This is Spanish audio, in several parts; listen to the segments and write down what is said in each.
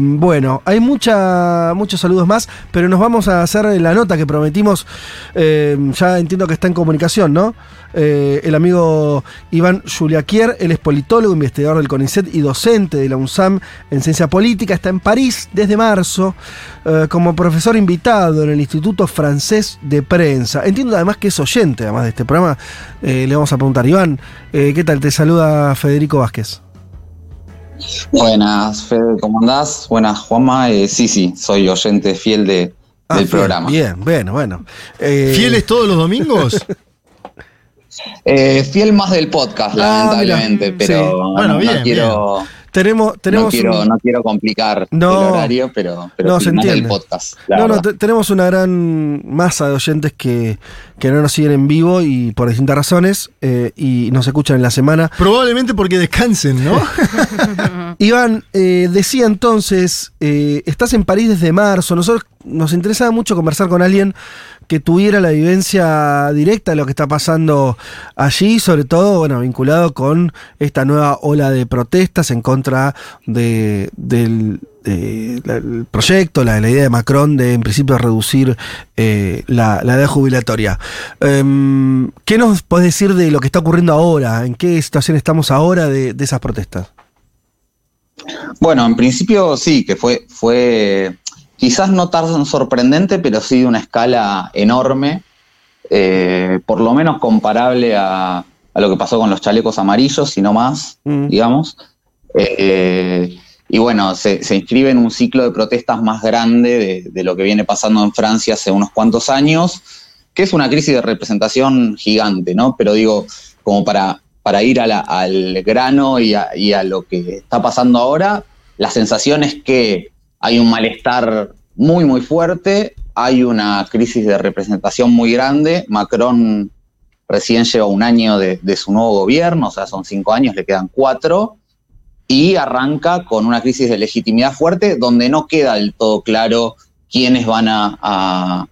bueno, hay mucha, muchos saludos más, pero nos vamos a hacer la nota que prometimos. eh, ya entiendo que está en comunicación, ¿no? Eh, el amigo Iván Juliaquier, él es politólogo, investigador del CONICET y docente de la UNSAM en ciencia política. Está en París desde marzo eh, como profesor invitado en el Instituto Francés de Prensa. Entiendo además que es oyente, además de este programa. Eh, le vamos a preguntar, Iván, ¿qué tal? Te saluda Federico Vázquez. Buenas, Fede, ¿cómo andás? Buenas, Juanma. Eh, sí, sí, soy oyente fiel de, Ah, del bien, programa. Bien, bueno, bueno. Eh, ¿Fieles todos los domingos? Eh, fiel más del podcast, Ah, lamentablemente, mira, pero sí. Bueno, no bien, quiero, Tenemos, tenemos no, quiero, un- no quiero complicar No. el horario, pero, pero No, se entiende. podcast. No, no, tenemos una gran masa de oyentes que, que no nos siguen en vivo y por distintas razones eh, y nos escuchan en la semana. Probablemente porque descansen, ¿no? Iván, eh, decía entonces, eh, estás en París desde marzo. Nosotros nos interesaba mucho conversar con alguien que tuviera la vivencia directa de lo que está pasando allí, sobre todo, bueno, vinculado con esta nueva ola de protestas en contra de, del proyecto, la, la idea de Macron de en principio reducir eh, la, edad jubilatoria. Em, ¿Qué nos podés decir de lo que está ocurriendo ahora? ¿En qué situación estamos ahora de, de esas protestas? Bueno, en principio sí, que fue, fue quizás no tan sorprendente, pero sí de una escala enorme, eh, por lo menos comparable a, a lo que pasó con los chalecos amarillos, si no más, Mm. digamos. Eh, y bueno, se, se inscribe en un ciclo de protestas más grande de, de lo que viene pasando en Francia hace unos cuantos años, que es una crisis de representación gigante, ¿no? Pero digo, como para, para ir a la- al grano y a, y a lo que está pasando ahora, la sensación es que hay un malestar muy, muy fuerte, hay una crisis de representación muy grande. Macron recién lleva un año de, su nuevo gobierno, o sea, son cinco años, le quedan cuatro, y arranca con una crisis de legitimidad fuerte donde no queda del todo claro quiénes van a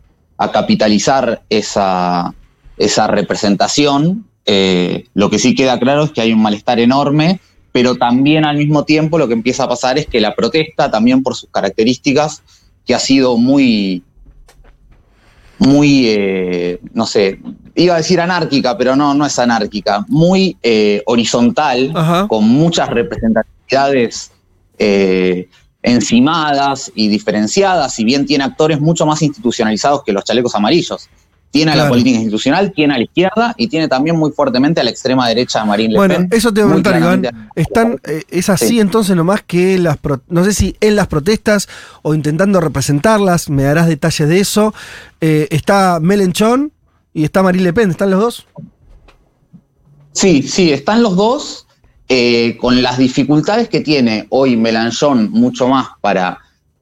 capitalizar esa, esa representación. Eh, lo que sí queda claro es que hay un malestar enorme, pero también al mismo tiempo lo que empieza a pasar es que la protesta, también por sus características, que ha sido muy, muy, eh, no sé, iba a decir anárquica, pero no, no es anárquica, muy eh, horizontal, Ajá. con muchas representatividades eh, encimadas y diferenciadas, si bien tiene actores mucho más institucionalizados que los chalecos amarillos. Tiene a la política institucional, tiene a la izquierda y tiene también muy fuertemente a la extrema derecha a Marine Le Bueno, Pen. eso te voy a preguntar, Iván. Están, eh, ¿Es así Sí. entonces nomás que las, pro- no sé si en las protestas o intentando representarlas, me darás detalles de eso, eh, está Melenchon y está Marine Le Pen, ¿están los dos? Sí, sí, están los dos eh, con las dificultades que tiene hoy Melanchón mucho más para,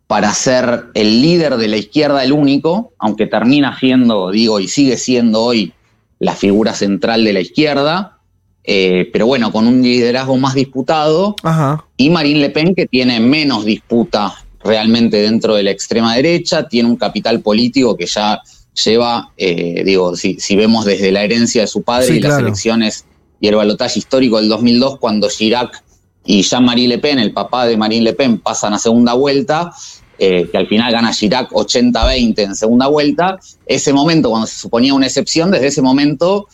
para ser el líder de la izquierda, el único, aunque termina siendo, digo, y sigue siendo hoy la figura central de la izquierda, eh, pero bueno, con un liderazgo más disputado, Ajá. y Marine Le Pen, que tiene menos disputa realmente dentro de la extrema derecha, tiene un capital político que ya lleva, eh, digo, si, si vemos desde la herencia de su padre Sí, y las elecciones y el balotaje histórico del 2002, cuando Chirac y Jean-Marie Le Pen, el papá de Marine Le Pen, pasan a segunda vuelta, eh, que al final gana Chirac 80-20 en segunda vuelta, ese momento, cuando se suponía una excepción, desde ese momento,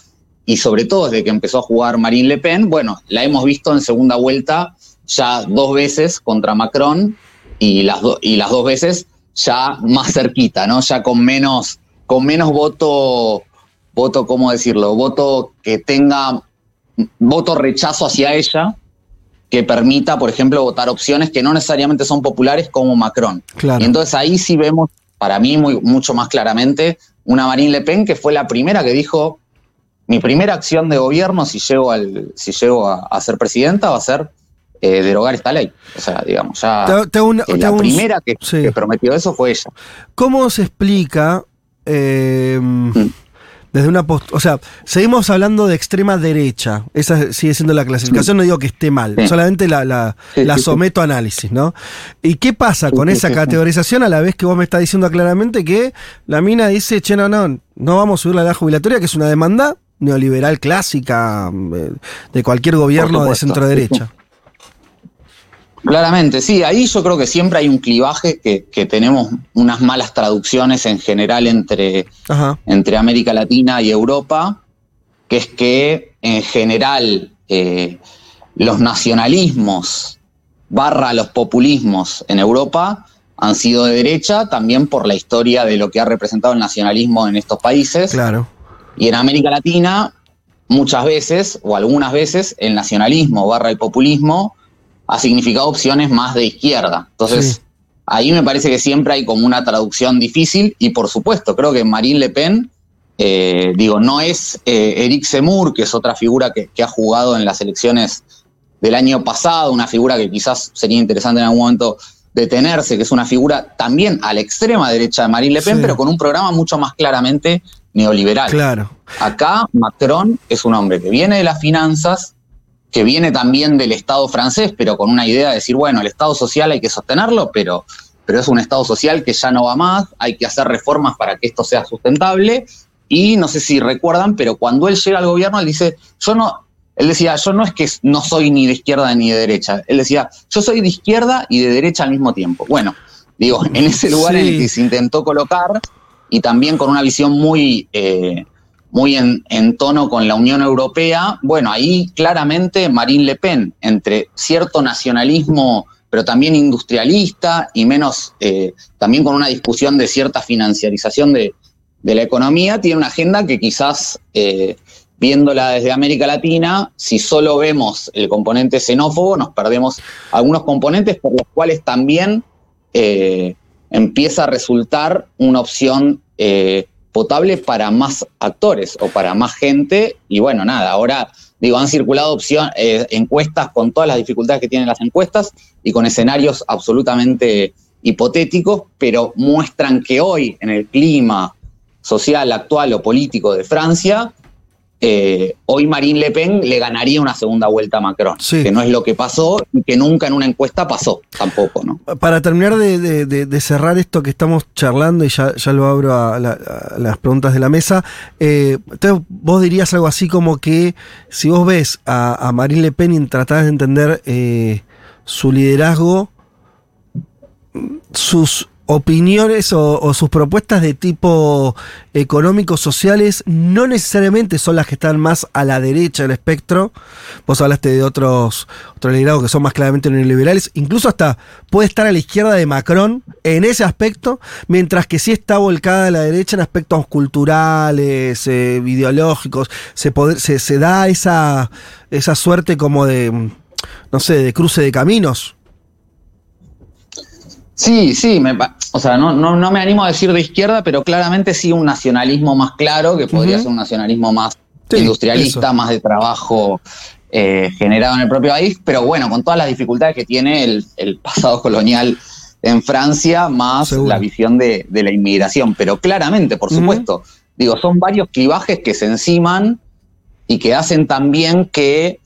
y sobre todo desde que empezó a jugar Marine Le Pen, bueno, la hemos visto en segunda vuelta ya dos veces contra Macron y las, y las dos veces ya más cerquita, ¿no? Ya con menos, con menos voto, voto, ¿cómo decirlo? Voto que tenga voto rechazo hacia ella, que permita, por ejemplo, votar opciones que no necesariamente son populares como Macron. Claro. Y entonces ahí sí vemos, para mí, muy, mucho más claramente, una Marine Le Pen que fue la primera que dijo, mi primera acción de gobierno, si llego, al, si llego a, a ser presidenta, va a ser eh, derogar esta ley. O sea, digamos, ya Te te eh, la un- primera que, sí. que prometió eso fue ella. ¿Cómo se explica eh, desde una post O sea, seguimos hablando de extrema derecha. Esa sigue siendo la clasificación, no digo que esté mal, solamente la, la, la someto a análisis, ¿no? ¿Y qué pasa con esa categorización a la vez que vos me estás diciendo claramente que la mina dice, che, no, no, no vamos a subir la edad jubilatoria, que es una demanda neoliberal clásica eh, de cualquier gobierno de centro derecha? Claramente, sí, ahí yo creo que siempre hay un clivaje que, que tenemos unas malas traducciones en general entre, entre América Latina y Europa, que es que en general eh, los nacionalismos barra los populismos en Europa han sido de derecha también por la historia de lo que ha representado el nacionalismo en estos países. Claro. Y en América Latina, muchas veces, o algunas veces, el nacionalismo barra el populismo ha significado opciones más de izquierda. Entonces, ahí me parece que siempre hay como una traducción difícil y por supuesto, creo que Marine Le Pen, eh, digo, no es eh, Eric Zemmour, que es otra figura que, ha jugado en las elecciones del año pasado, una figura que quizás sería interesante en algún momento detenerse, que es una figura también a la extrema derecha de Marine Le Pen, pero con un programa mucho más claramente neoliberal. Claro. Acá Macron es un hombre que viene de las finanzas, que viene también del Estado francés, pero con una idea de decir, bueno, el Estado social hay que sostenerlo, pero, pero es un Estado social que ya no va más, hay que hacer reformas para que esto sea sustentable. Y no sé si recuerdan, pero cuando él llega al gobierno, él dice, yo no, él decía, yo no es que no soy ni de izquierda ni de derecha. Él decía, yo soy de izquierda y de derecha al mismo tiempo. Bueno, digo, en ese lugar en el que se intentó colocar y también con una visión muy, eh, muy en, tono con la Unión Europea, bueno, ahí claramente Marine Le Pen, entre cierto nacionalismo, pero también industrialista y menos, eh, también con una discusión de cierta financiarización de, la economía, tiene una agenda que quizás, eh, viéndola desde América Latina, si solo vemos el componente xenófobo, nos perdemos algunos componentes por los cuales también eh, empieza a resultar una opción potable para más actores o para más gente. Y bueno, nada, ahora digo, han circulado opción, eh, encuestas con todas las dificultades que tienen las encuestas y con escenarios absolutamente hipotéticos, pero muestran que hoy en el clima social actual o político de Francia, eh, hoy Marine Le Pen le ganaría una segunda vuelta a Macron, que no es lo que pasó y que nunca en una encuesta pasó tampoco. ¿no? Para terminar de, cerrar esto que estamos charlando y ya, lo abro a, las preguntas de la mesa, eh, vos dirías algo así como que si vos ves a, Marine Le Pen y tratás de entender eh, su liderazgo, sus opiniones o, sus propuestas de tipo económico sociales no necesariamente son las que están más a la derecha del espectro. Vos hablaste de otros, otros liderazgos que son más claramente neoliberales. Incluso hasta puede estar a la izquierda de Macron en ese aspecto, mientras que sí está volcada a la derecha en aspectos culturales, eh, ideológicos. Se, se, se da esa, esa suerte como de, no sé, de cruce de caminos. Sí, sí, me, o sea, no, no, me animo a decir de izquierda, pero claramente sí un nacionalismo más claro, que podría ser un nacionalismo más industrialista, más de trabajo eh, generado en el propio país, pero bueno, con todas las dificultades que tiene el, pasado colonial en Francia, más la visión de, la inmigración. Pero claramente, por supuesto, digo, son varios clivajes que se enciman y que hacen también que,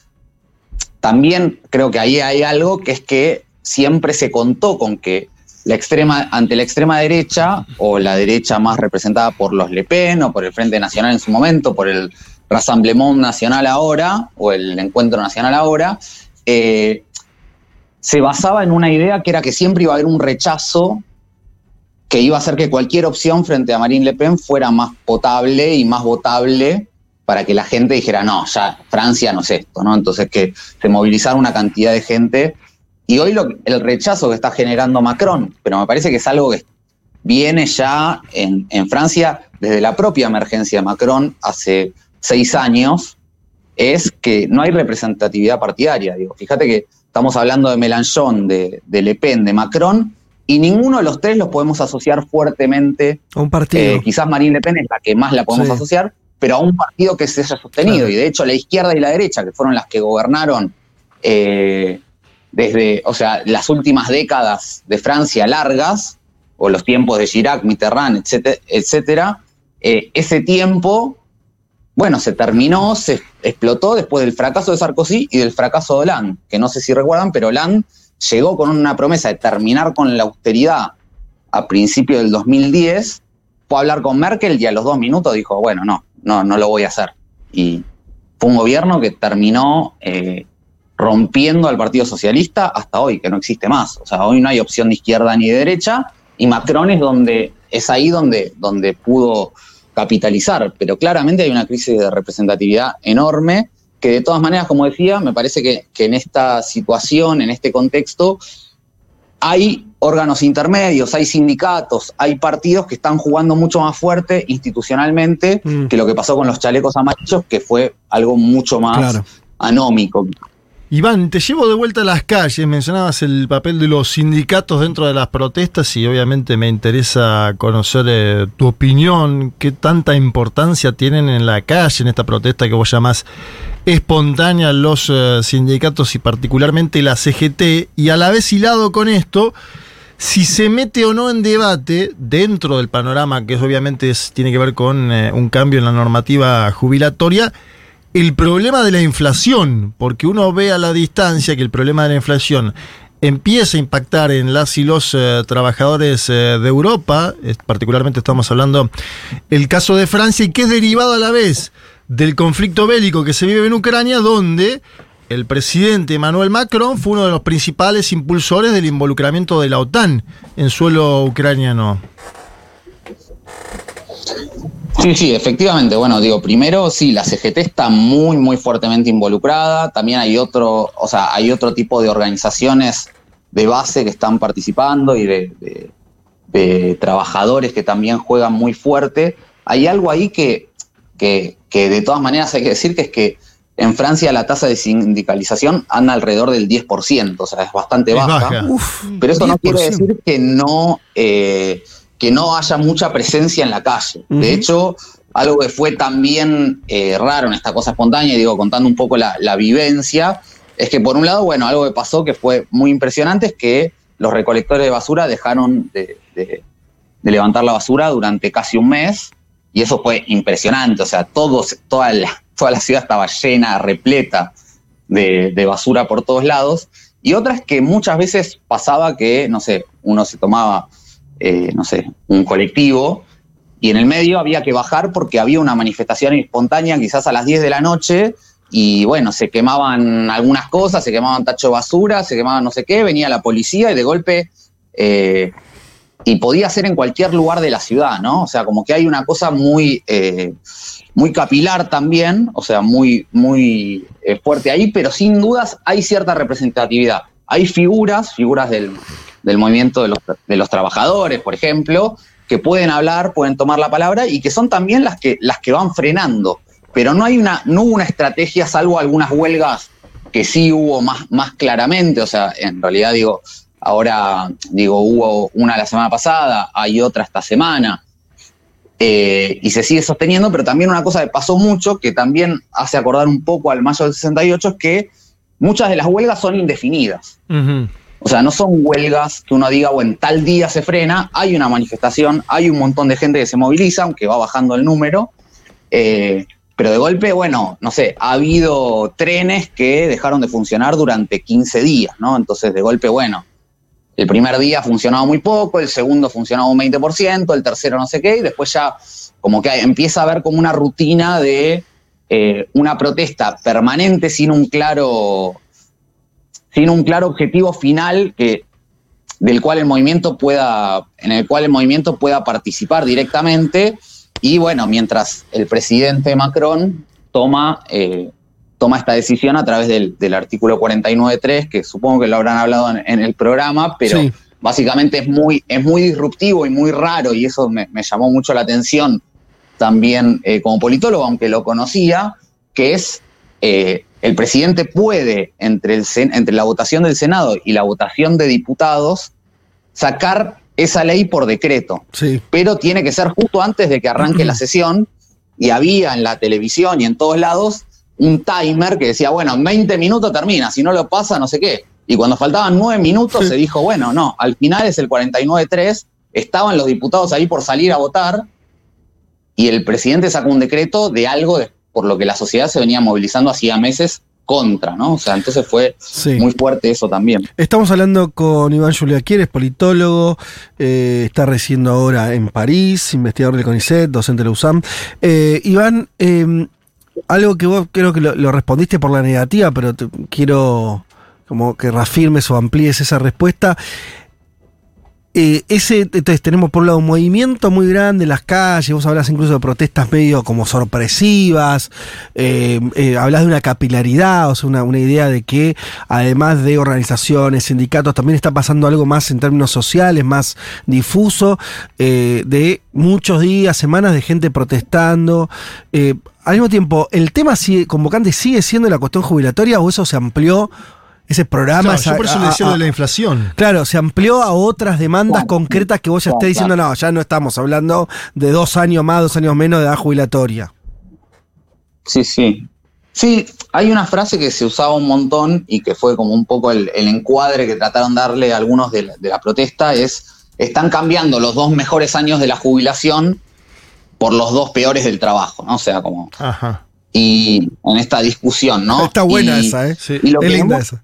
también creo que ahí hay algo que es que siempre se contó con que la extrema, ante la extrema derecha, o la derecha más representada por los Le Pen, o por el Frente Nacional en su momento, por el Rassemblement Nacional ahora, o el Encuentro Nacional ahora, eh, se basaba en una idea que era que siempre iba a haber un rechazo que iba a hacer que cualquier opción frente a Marine Le Pen fuera más potable y más votable para que la gente dijera, no, ya Francia no es esto, ¿no? Entonces que se movilizara una cantidad de gente y hoy lo, el rechazo que está generando Macron, pero me parece que es algo que viene ya en, Francia desde la propia emergencia de Macron hace seis años, es que no hay representatividad partidaria. Digo, fíjate que estamos hablando de Mélenchon, de, Le Pen, de Macron, y ninguno de los tres los podemos asociar fuertemente. A un partido. Eh, quizás Marine Le Pen es la que más la podemos asociar, pero a un partido que se haya sostenido. Y de hecho, la izquierda y la derecha, que fueron las que gobernaron eh, desde, o sea, las últimas décadas de Francia largas, o los tiempos de Chirac, Mitterrand, etcétera, eh, ese tiempo, bueno, se terminó, se explotó después del fracaso de Sarkozy y del fracaso de Hollande, que no sé si recuerdan, pero Hollande llegó con una promesa de terminar con la austeridad a principios del 2010, fue a hablar con Merkel y a los dos minutos dijo, bueno, no, no, no lo voy a hacer. Y fue un gobierno que terminó eh, rompiendo al Partido Socialista hasta hoy, que no existe más. O sea, hoy no hay opción de izquierda ni de derecha, y Macron es donde es ahí donde, donde pudo capitalizar, pero claramente hay una crisis de representatividad enorme que de todas maneras, como decía, me parece que, que en esta situación, en este contexto, hay órganos intermedios, hay sindicatos, hay partidos que están jugando mucho más fuerte institucionalmente Mm. que lo que pasó con los chalecos amarillos, que fue algo mucho más Claro. anómico. Iván, te llevo de vuelta a las calles. Mencionabas el papel de los sindicatos dentro de las protestas y obviamente me interesa conocer eh, tu opinión. ¿Qué tanta importancia tienen en la calle, en esta protesta que vos llamás espontánea, los eh, sindicatos y particularmente la CGT? Y a la vez hilado con esto, si se mete o no en debate dentro del panorama, que obviamente es- tiene que ver con eh, un cambio en la normativa jubilatoria, el problema de la inflación, porque uno ve a la distancia que el problema de la inflación empieza a impactar en las y los eh, trabajadores eh, de Europa, particularmente estamos hablando el caso de Francia, y que es derivado a la vez del conflicto bélico que se vive en Ucrania, donde el presidente Emmanuel Macron fue uno de los principales impulsores del involucramiento de la OTAN en suelo ucraniano. Sí, sí, efectivamente. Bueno, digo, primero sí, la CGT está muy, muy fuertemente involucrada. También hay otro, o sea, hay otro tipo de organizaciones de base que están participando y de, de- de trabajadores que también juegan muy fuerte. Hay algo ahí que, que, que de todas maneras hay que decir que es que en Francia la tasa de sindicalización anda alrededor del 10%, o sea, es bastante Es baja. baja. Uf, Pero eso no quiere 10%. decir que no, eh, que no haya mucha presencia en la calle. De hecho, algo que fue también eh, raro en esta cosa espontánea, y digo, contando un poco la, la vivencia, es que por un lado, bueno, algo que pasó que fue muy impresionante es que los recolectores de basura dejaron de, de- de levantar la basura durante casi un mes, y eso fue impresionante. O sea, todos, toda, la, toda la ciudad estaba llena, repleta de, de basura por todos lados. Y otra es que muchas veces pasaba que, no sé, uno se tomaba, eh, no sé, un colectivo y en el medio había que bajar porque había una manifestación espontánea quizás a las 10 de la noche y bueno, se quemaban algunas cosas, se quemaban tacho basura, se quemaban no sé qué, venía la policía y de golpe... eh, y podía ser en cualquier lugar de la ciudad, ¿no? O sea, como que hay una cosa muy, eh, muy capilar también, o sea, muy, muy fuerte ahí, pero sin dudas hay cierta representatividad. Hay figuras, figuras del, del movimiento de los, trabajadores, por ejemplo, que pueden hablar, pueden tomar la palabra y que son también las que, van frenando. Pero no hay una, no hubo una estrategia, salvo algunas huelgas que sí hubo más, claramente. O sea, en realidad digo, ahora digo, hubo una la semana pasada, hay otra esta semana. eh, y se sigue sosteniendo, pero también una cosa que pasó mucho, que también hace acordar un poco al mayo del 68, es que muchas de las huelgas son indefinidas. Ujú. O sea, no son huelgas que uno diga, bueno, tal día se frena, hay una manifestación, hay un montón de gente que se moviliza, aunque va bajando el número. eh, pero de golpe, bueno, no sé, ha habido trenes que dejaron de funcionar durante 15 días, ¿no? Entonces, de golpe, bueno, el primer día funcionaba muy poco, el segundo funcionaba un 20%, el tercero no sé qué, y después ya como que empieza a haber como una rutina de eh, una protesta permanente sin un claro sin un claro objetivo final que, del cual el movimiento pueda, en el cual el movimiento pueda participar directamente. Y bueno, mientras el presidente Macron toma, eh, toma esta decisión a través del, del artículo 49.3, que supongo que lo habrán hablado en, en el programa, pero Sí. básicamente es muy, es muy disruptivo y muy raro, y eso me, me llamó mucho la atención también eh, como politólogo, aunque lo conocía, que es eh, el presidente puede, entre, el, entre la votación del Senado y la votación de diputados, sacar esa ley por decreto, Sí. pero tiene que ser justo antes de que arranque la sesión, y había en la televisión y en todos lados un timer que decía, bueno, en 20 minutos termina, si no lo pasa, no sé qué. Y cuando faltaban 9 minutos Sí. se dijo, bueno, no, al final es el 49-3, estaban los diputados ahí por salir a votar, y el presidente sacó un decreto de algo de- por lo que la sociedad se venía movilizando hacía meses contra, ¿no? O sea, entonces fue Sí. muy fuerte eso también. Estamos hablando con Iván Juliaquier, es politólogo, eh, está residiendo ahora en París, investigador del CONICET, docente de la USAM. Eh, Iván, eh, algo que vos creo que lo, lo respondiste por la negativa, pero te- quiero como que reafirmes o amplíes esa respuesta. Eh, ese, entonces tenemos por un lado un movimiento muy grande en las calles, vos hablas incluso de protestas medio como sorpresivas, eh, eh, hablas de una capilaridad, o sea, una, una idea de que además de organizaciones, sindicatos, también está pasando algo más en términos sociales, más difuso, eh, de muchos días, semanas de gente protestando. Al mismo tiempo, ¿el tema sigue, convocante sigue siendo la cuestión jubilatoria o eso se amplió? Ese programa. Claro, esa- yo por eso a- le decía a- de la inflación. Claro, se amplió a otras demandas Claro. concretas que vos ya estés diciendo, no, ya no estamos hablando de dos años más, dos años menos de edad jubilatoria. Sí, sí. Sí, hay una frase que se usaba un montón y que fue como un poco el, el encuadre que trataron de darle a algunos de la, de la protesta, es, están cambiando los dos mejores años de la jubilación por los dos peores del trabajo, ¿no? O sea, como... Ajá. Y en esta discusión, ¿no? Está buena Y- esa, ¿eh? Sí. y lo es que linda hemos- esa.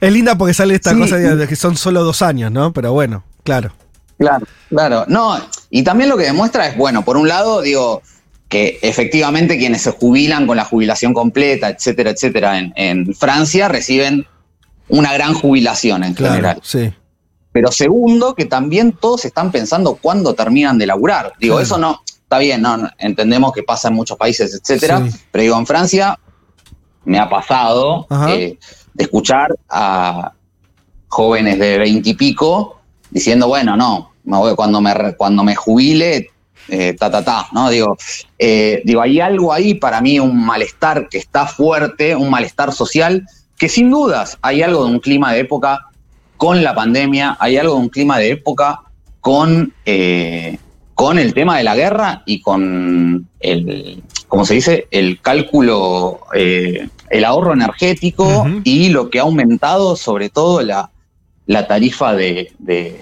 Es linda porque sale esta Sí, cosa de, que son solo dos años, ¿no? Pero bueno, claro. Claro, claro. No, y también lo que demuestra es, bueno, por un lado, digo, que efectivamente quienes se jubilan con la jubilación completa, etcétera, etcétera, en, en Francia reciben una gran jubilación en Claro, general. sí. Pero segundo, que también todos están pensando cuándo terminan de laburar. Digo, Claro. eso no, está bien, no, no, entendemos que pasa en muchos países, etcétera, Sí. pero digo, en Francia me ha pasado Ajá. eh, de escuchar a jóvenes de veintipico diciendo, bueno, no, me voy- cuando, me, cuando me jubile, eh, ta, ta, ta, ¿no? Digo, eh, digo, hay algo ahí para mí, un malestar que está fuerte, un malestar social, que sin dudas hay algo de un clima de época con la pandemia, hay algo de un clima de época con, eh, con el tema de la guerra y con el, ¿cómo se dice? El cálculo, eh, el ahorro energético y lo que ha aumentado sobre todo la, la tarifa de, de-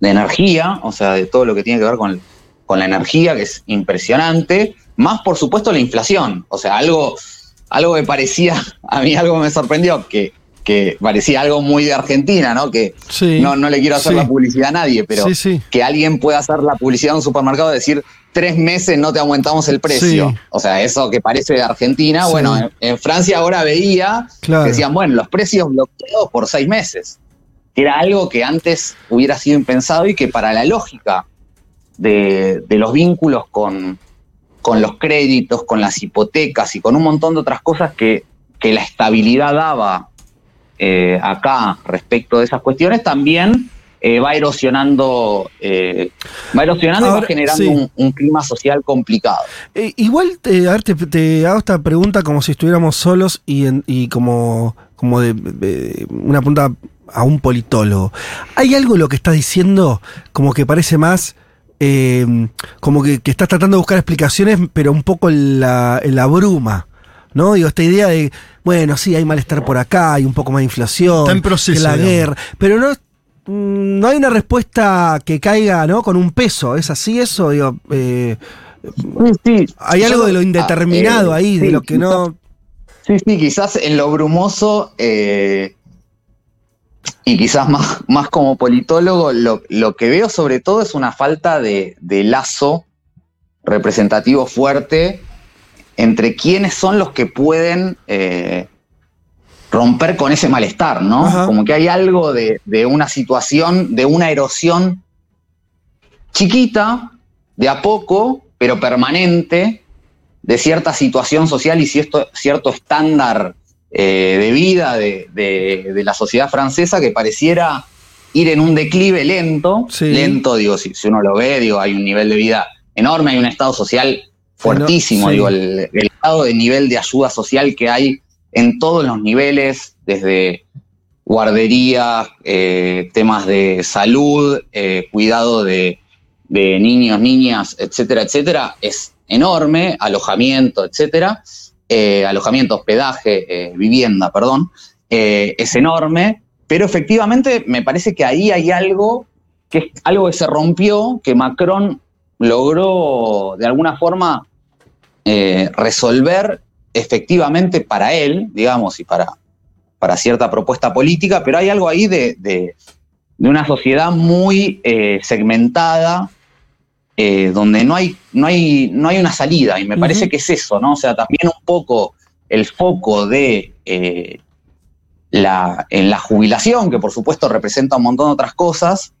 de energía, o sea, de todo lo que tiene que ver con, con la energía, que es impresionante, más por supuesto la inflación, o sea, algo, algo que parecía, a mí algo me sorprendió, que, que parecía algo muy de Argentina, ¿no? Que Sí. no, no le quiero hacer Sí. la publicidad a nadie, pero Sí, sí. que alguien pueda hacer la publicidad en un supermercado y decir tres meses no te aumentamos el precio. Sí. O sea, eso que parece de Argentina, Sí. bueno, en, en Francia ahora veía Claro. que decían, bueno, los precios bloqueados por seis meses. Que era algo que antes hubiera sido impensado y que para la lógica de, de los vínculos con, con los créditos, con las hipotecas y con un montón de otras cosas que, que la estabilidad daba eh, acá respecto de esas cuestiones, también eh, va erosionando, eh, va erosionando y va generando sí. un, un clima social complicado. Eh, igual, eh, a ver, te, te hago esta pregunta como si estuviéramos solos y, en- y como, como de, de una punta a un politólogo. ¿Hay algo en lo que estás diciendo como que parece más... eh, como que, que estás tratando de buscar explicaciones, pero un poco en la, en la bruma, ¿no? Digo, esta idea de, bueno, sí, hay malestar por acá, hay un poco más de inflación, Está en proceso, que la digamos. guerra, pero no, no hay una respuesta que caiga, ¿no? Con un peso, ¿es así eso? Digo, eh, hay algo de lo indeterminado Ah, eh, ahí, de sí, lo que no. Sí, sí, quizás en lo brumoso eh, y quizás más, más como politólogo, lo, lo que veo sobre todo es una falta de, de lazo representativo fuerte entre quiénes son los que pueden eh, romper con ese malestar, ¿no? Ajá. Como que hay algo de, de una situación, de una erosión chiquita, de a poco, pero permanente, de cierta situación social y cierto, cierto estándar eh, de vida de, de- de la sociedad francesa que pareciera ir en un declive lento, Sí. lento, digo, si, si uno lo ve, digo, hay un nivel de vida enorme, hay un estado social fuertísimo, sí. digo, el, el grado de nivel de ayuda social que hay en todos los niveles, desde guarderías, eh, temas de salud, eh, cuidado de, niños, niñas, etcétera, etcétera, es enorme, alojamiento, etcétera, eh, alojamiento, hospedaje, vivienda, perdón, es enorme, pero efectivamente me parece que ahí hay algo que es algo que se rompió, que Macron logró de alguna forma resolver efectivamente para él, digamos, y para, para cierta propuesta política, pero hay algo ahí de, de- de una sociedad muy eh, segmentada, eh, donde no hay, no, hay, no hay una salida, y me parece que es eso, ¿no? O sea, también un poco el foco de eh, la, en la jubilación, que por supuesto representa un montón de otras cosas,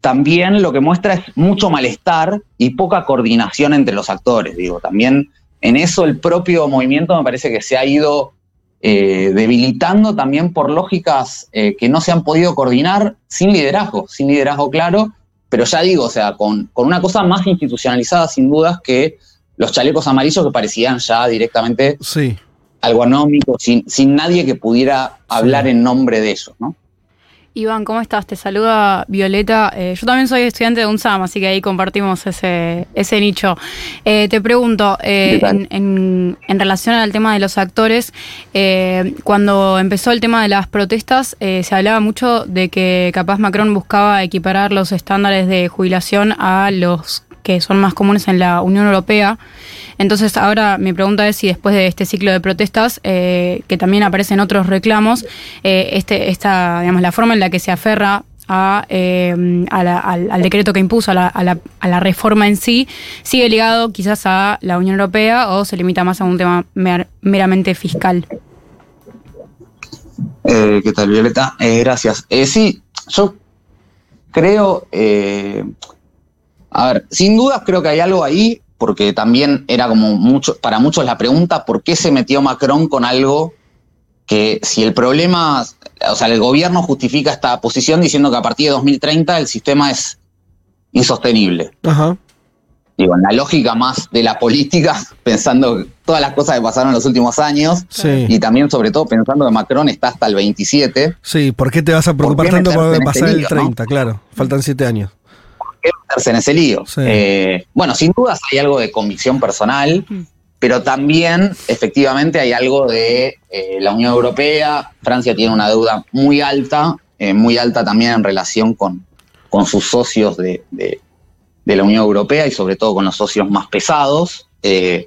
también lo que muestra es mucho malestar y poca coordinación entre los actores. Digo, también en eso el propio movimiento me parece que se ha ido eh, debilitando también por lógicas eh, que no se han podido coordinar sin liderazgo, sin liderazgo claro, pero ya digo, o sea, con, con una cosa más institucionalizada sin dudas que los chalecos amarillos que parecían ya directamente Sí. algo anómico, sin, sin nadie que pudiera hablar en nombre de ellos, ¿no? Iván, ¿cómo estás? Te saluda Violeta. Eh, yo también soy estudiante de UNSAM, así que ahí compartimos ese, ese nicho. Eh, te pregunto, eh, en, en- en relación al tema de los actores, cuando empezó el tema de las protestas, se hablaba mucho de que capaz Macron buscaba equiparar los estándares de jubilación a los que son más comunes en la Unión Europea. Entonces, ahora mi pregunta es si después de este ciclo de protestas, eh, que también aparecen otros reclamos, eh, este, esta, digamos, la forma en la que se aferra a, eh, al, decreto que impuso, a la, reforma en sí, sigue ligado quizás a la Unión Europea o se limita más a un tema mer- meramente fiscal. ¿Qué tal, Violeta? Gracias. Sí, yo creo, a ver, sin dudas creo que hay algo ahí, porque también era como mucho, para muchos la pregunta, ¿por qué se metió Macron con algo que si el problema, o sea, el gobierno justifica esta posición diciendo que a partir de 2030 el sistema es insostenible? Ajá. Digo, en la lógica más de la política, pensando todas las cosas que pasaron en los últimos años, Sí. y también sobre todo pensando que Macron está hasta el 27, Sí, ¿por qué te vas a preocupar tanto por meterse en pasar ese el lío, no? 30? Claro, faltan siete años. Qué meterse en ese lío. Sí. Eh, bueno, sin dudas hay algo de convicción personal, pero también efectivamente hay algo de eh, la Unión Europea. Francia tiene una deuda muy alta, eh, muy alta también en relación con, con sus socios de, de- de la Unión Europea y sobre todo con los socios más pesados. eh,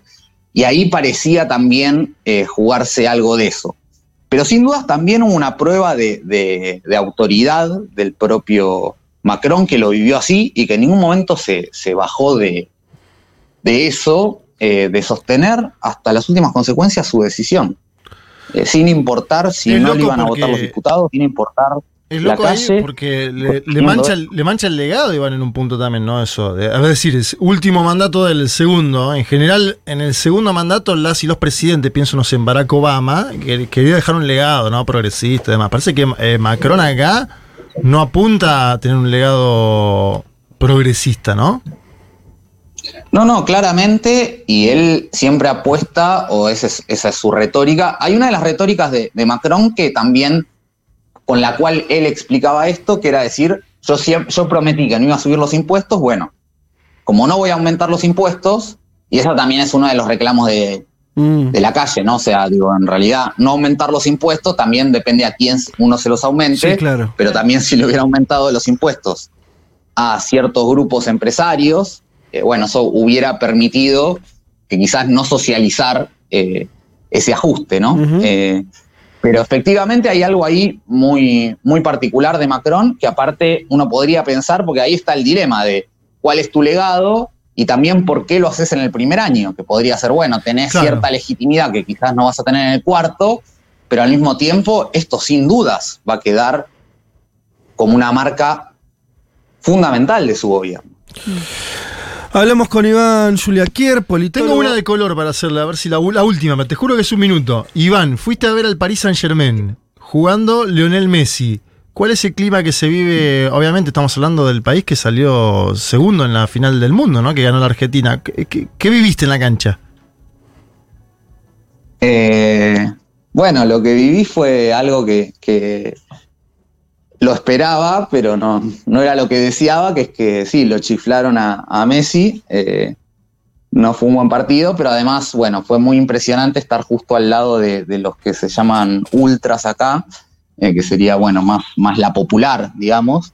y ahí parecía también eh, jugarse algo de eso. Pero sin dudas también hubo una prueba de, de- de autoridad del propio Macron que lo vivió así y que en ningún momento se, se bajó de, de eso, eh, de sostener hasta las últimas consecuencias su decisión. Eh, sin importar si Es no le iban a votar los diputados, sin importar Es la loco ahí calle. porque le, mancha, el- le mancha el legado, Iván, en un punto también, ¿no? Eso. de- a ver, decir, es último mandato del segundo. En general, en el segundo mandato, las y los presidentes, pienso, no sé, en Barack Obama, que quería dejar un legado, ¿no? Progresista y demás. Parece que eh, Macron acá no apunta a tener un legado progresista, ¿no? No, no, claramente, y él siempre apuesta, o esa es, esa es su retórica. Hay una de las retóricas de, Macron que también, con la cual él explicaba esto, que era decir, yo, yo prometí que no iba a subir los impuestos, bueno, como no voy a aumentar los impuestos, y eso también es uno de los reclamos de, Mm. de la calle, ¿no? O sea, digo, en realidad, no aumentar los impuestos también depende a quién uno se los aumente Sí, claro. pero también si le hubiera aumentado los impuestos a ciertos grupos empresarios, eh, bueno, eso hubiera permitido que quizás no socializar eh, ese ajuste, ¿no? Eh, pero efectivamente hay algo ahí muy, muy particular de Macron que aparte uno podría pensar, porque ahí está el dilema de cuál es tu legado y también por qué lo haces en el primer año, que podría ser, bueno, tenés Claro. cierta legitimidad que quizás no vas a tener en el cuarto, pero al mismo tiempo esto sin dudas va a quedar como una marca fundamental de su gobierno. Hablamos con Iván Juliaquier, politólogo. Tengo una de color para hacerla, a ver si la, la última, pero te juro que es un minuto. Iván, fuiste a ver al Paris Saint Germain jugando Lionel Messi. ¿Cuál es el clima que se vive? Obviamente estamos hablando del país que salió segundo en la final del mundo, ¿no? Que ganó la Argentina. ¿Qué, viviste en la cancha? Eh, bueno, lo que viví fue algo que, lo esperaba, pero no, no era lo que deseaba, que es que sí, lo chiflaron a, Messi. eh, no fue un buen partido, pero además, bueno, fue muy impresionante estar justo al lado de los que se llaman ultras acá, eh, que sería, bueno, más, más la popular, digamos,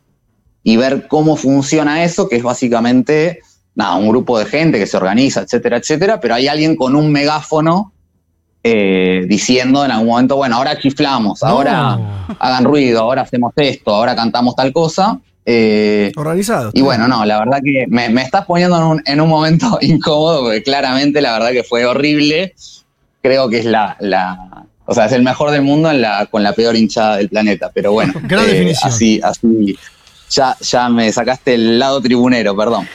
y ver cómo funciona eso, que es básicamente, nada, un grupo de gente que se organiza, etcétera, etcétera, pero hay alguien con un megáfono eh, diciendo en algún momento, bueno, ahora chiflamos, ahora hagan ruido, ahora hacemos esto, ahora cantamos tal cosa. Eh, Organizado. y bueno, no, la verdad que me, me estás poniendo en un, en un momento incómodo, porque claramente la verdad que fue horrible. Creo que es la, la o sea, es el mejor del mundo en la, con la peor hinchada del planeta. Pero bueno, Gran eh, definición. así, así, ya, ya me sacaste el lado tribunero, perdón.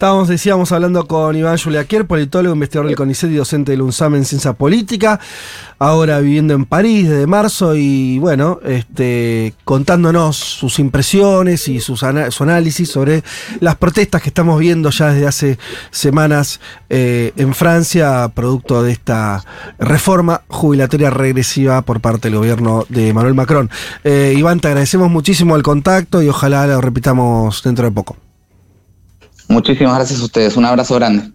Estábamos, decíamos, hablando con Iván Juliaquier, politólogo, investigador del CONICET y docente del UNSAM en ciencia política, ahora viviendo en París desde marzo y bueno, este, contándonos sus impresiones y sus su análisis sobre las protestas que estamos viendo ya desde hace semanas eh, en Francia, producto de esta reforma jubilatoria regresiva por parte del gobierno de Manuel Macron. Eh, Iván, te agradecemos muchísimo el contacto y ojalá lo repitamos dentro de poco. Muchísimas gracias a ustedes. Un abrazo grande.